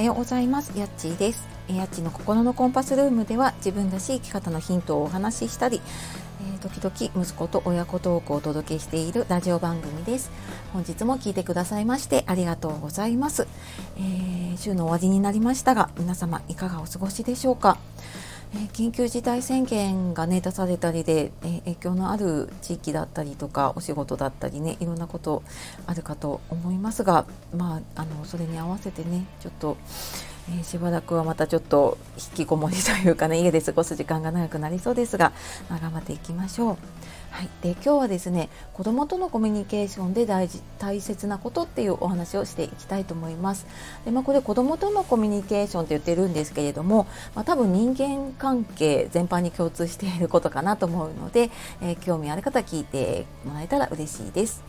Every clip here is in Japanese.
はようございます。やっちーです。やっちの心のコンパスルームでは自分らしい生き方のヒントをお話ししたり、えー、時々息子と親子トークをお届けしているラジオ番組です。本日も聞いてくださいましてありがとうございます、えー、週の終わりになりましたが皆様いかがお過ごしでしょうか、緊急事態宣言が、ね、出されたりで、え、影響のある地域だったりとかお仕事だったりねいろんなことあるかと思いますが、まあ、あのそれに合わせてねちょっと、えー、しばらくはまたちょっと引きこもりというかね家で過ごす時間が長くなりそうですが、頑張っていきましょう。はい、で今日はですね子どもとのコミュニケーションで大事大切なことっていうお話をしていきたいと思います。でまあ、これ子どもとのコミュニケーションって言ってるんですけれども、まあ、多分人間関係全般に共通していることかなと思うので、えー、興味ある方聞いてもらえたら嬉しいです。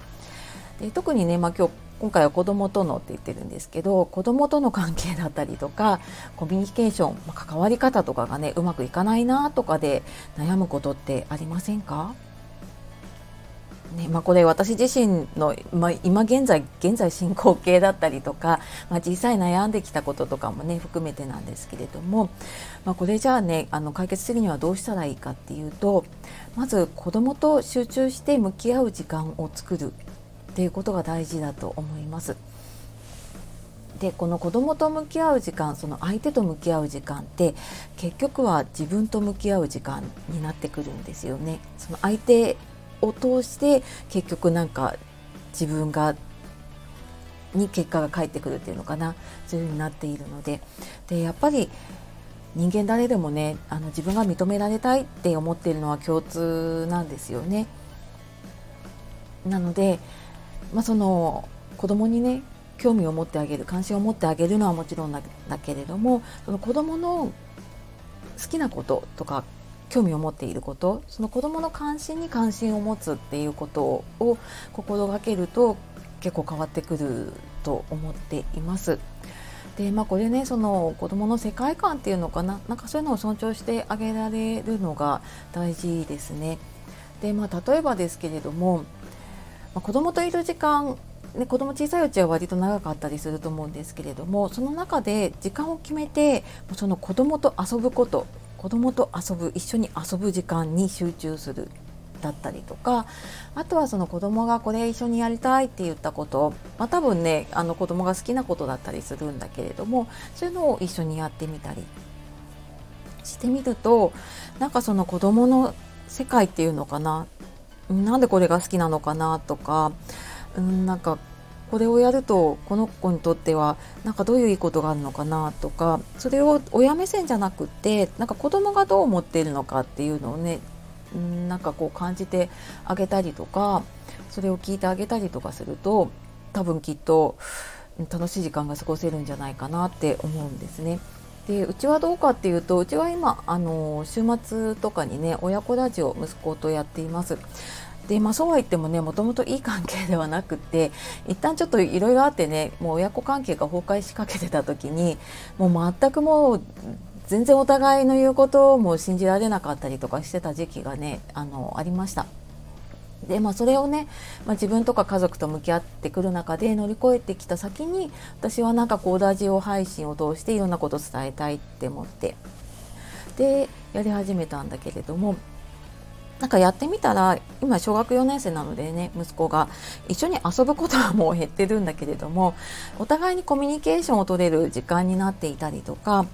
で特にね、まあ、今日今回は子どもとのって言ってるんですけど子どもとの関係だったりとかコミュニケーション、まあ、関わり方とかがねうまくいかないなとかで悩むことってありませんか？ねまあ、これ私自身の、まあ、今現在現在進行形だったりとか、まあ、実際悩んできたこととかもね含めてなんですけれども、まあ、これじゃあねあの解決するにはどうしたらいいかっていうとまず子どもと集中して向き合う時間を作るっていうことが大事だと思います。でこの子どもと向き合う時間その相手と向き合う時間って結局は自分と向き合う時間になってくるんですよね。その相手を通して結局なんか自分がに結果が返ってくるっていうのかなそういうふうになっているのででやっぱり人間誰でもねあの自分が認められたいって思っているのは共通なんですよね。なので、まあ、その子供にね興味を持ってあげる関心を持ってあげるのはもちろんだけれどもその子供の好きなこととか興味を持っていることその子どもの関心に関心を持つっていうことを心がけると結構変わってくると思っています。でまあ、これねその子どもの世界観っていうのかな？なんかそういうのを尊重してあげられるのが大事ですね。でまあ、例えばですけれども、まあ、子どもといる時間ね、子供小さいうちは割と長かったりすると思うんですけれどもその中で時間を決めてその子供と遊ぶこと子供と遊ぶ一緒に遊ぶ時間に集中するだったりとかあとはその子供がこれ一緒にやりたいって言ったこと、まあ、多分ねあの子供が好きなことだったりするんだけれどもそういうのを一緒にやってみたり。してみるとなんかその子供の世界っていうのかな？なんでこれが好きなのかな？とか、うん、なんかこれをやるとこの子にとってはなんかどういういいことがあるのかなとかそれを親目線じゃなくてなんか子供がどう思っているのかっていうのをねなんかこう感じてあげたりとかそれを聞いてあげたりとかすると多分きっと楽しい時間が過ごせるんじゃないかなって思うんですね。でうちはどうかっていうとうちは今あの週末とかにね親子ラジオ息子とやっています。でまあ、そうは言ってもねもともといい関係ではなくて一旦ちょっといろいろあってねもう親子関係が崩壊しかけてた時にもう全くもう全然お互いの言うことも信じられなかったりとかしてた時期がねあのありました。でまあ、それをね、まあ、自分とか家族と向き合ってくる中で乗り越えてきた先に私はなんかこうラジオ配信を通していろんなことを伝えたいって思ってでやり始めたんだけれどもなんかやってみたら今小学4年生なのでね息子が一緒に遊ぶことはもう減ってるんだけれどもお互いにコミュニケーションを取れる時間になっていたりとか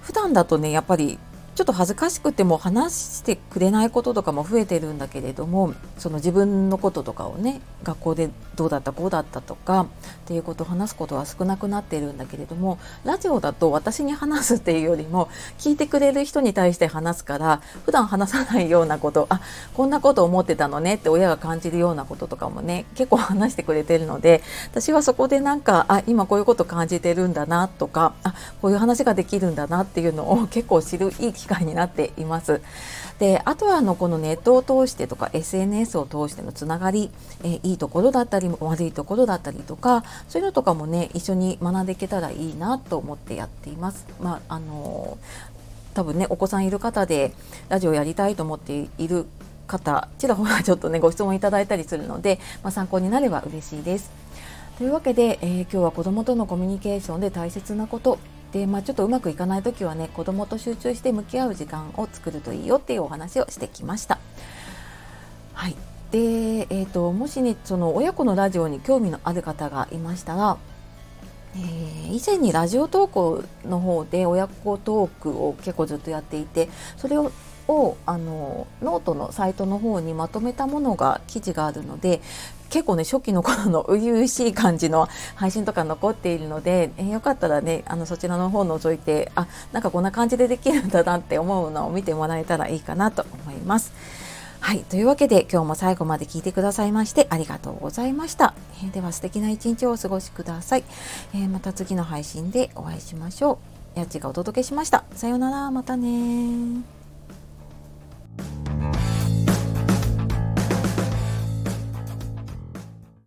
普段だとねやっぱりちょっと恥ずかしくても話してくれないこととかも増えてるんだけれどもその自分のこととかをね学校でどうだったこうだったとかっていうことを話すことは少なくなってるんだけれどもラジオだと私に話すっていうよりも聞いてくれる人に対して話すから普段話さないようなことあこんなこと思ってたのねって親が感じるようなこととかもね結構話してくれてるので私はそこでなんかあ今こういうこと感じてるんだなとかあこういう話ができるんだなっていうのを結構知るいい機機会になっています。であとはあのこのネットを通してとか SNS を通してのつながり、えいいところだったり悪いところだったりとかそういうのとかもね一緒に学んでいけたらいいなと思ってやっています。まああの多分ねお子さんいる方でラジオやりたいと思っている方ちらほらちょっとねご質問いただいたりするので、まあ、参考になれば嬉しいです。というわけで、えー、今日は子どもとのコミュニケーションで大切なことで、まあ、ちょっとうまくいかない時はね子供と集中して向き合う時間を作るといいよっていうお話をしてきました。はいでえーと、もしねその親子のラジオに興味のある方がいましたら、えー、以前にラジオ投稿の方で親子トークを結構ずっとやっていてそれををあのノートのサイトの方にまとめたものが記事があるので結構ね初期の頃の初々しい感じの配信とか残っているので、えー、よかったらねあのそちらの方を覗いてあなんかこんな感じでできるんだなって思うのを見てもらえたらいいかなと思います。はい。というわけで今日も最後まで聞いてくださいましてありがとうございました。えー、では素敵な一日をお過ごしください、えー、また次の配信でお会いしましょう。やっちがお届けしました。さようなら。またね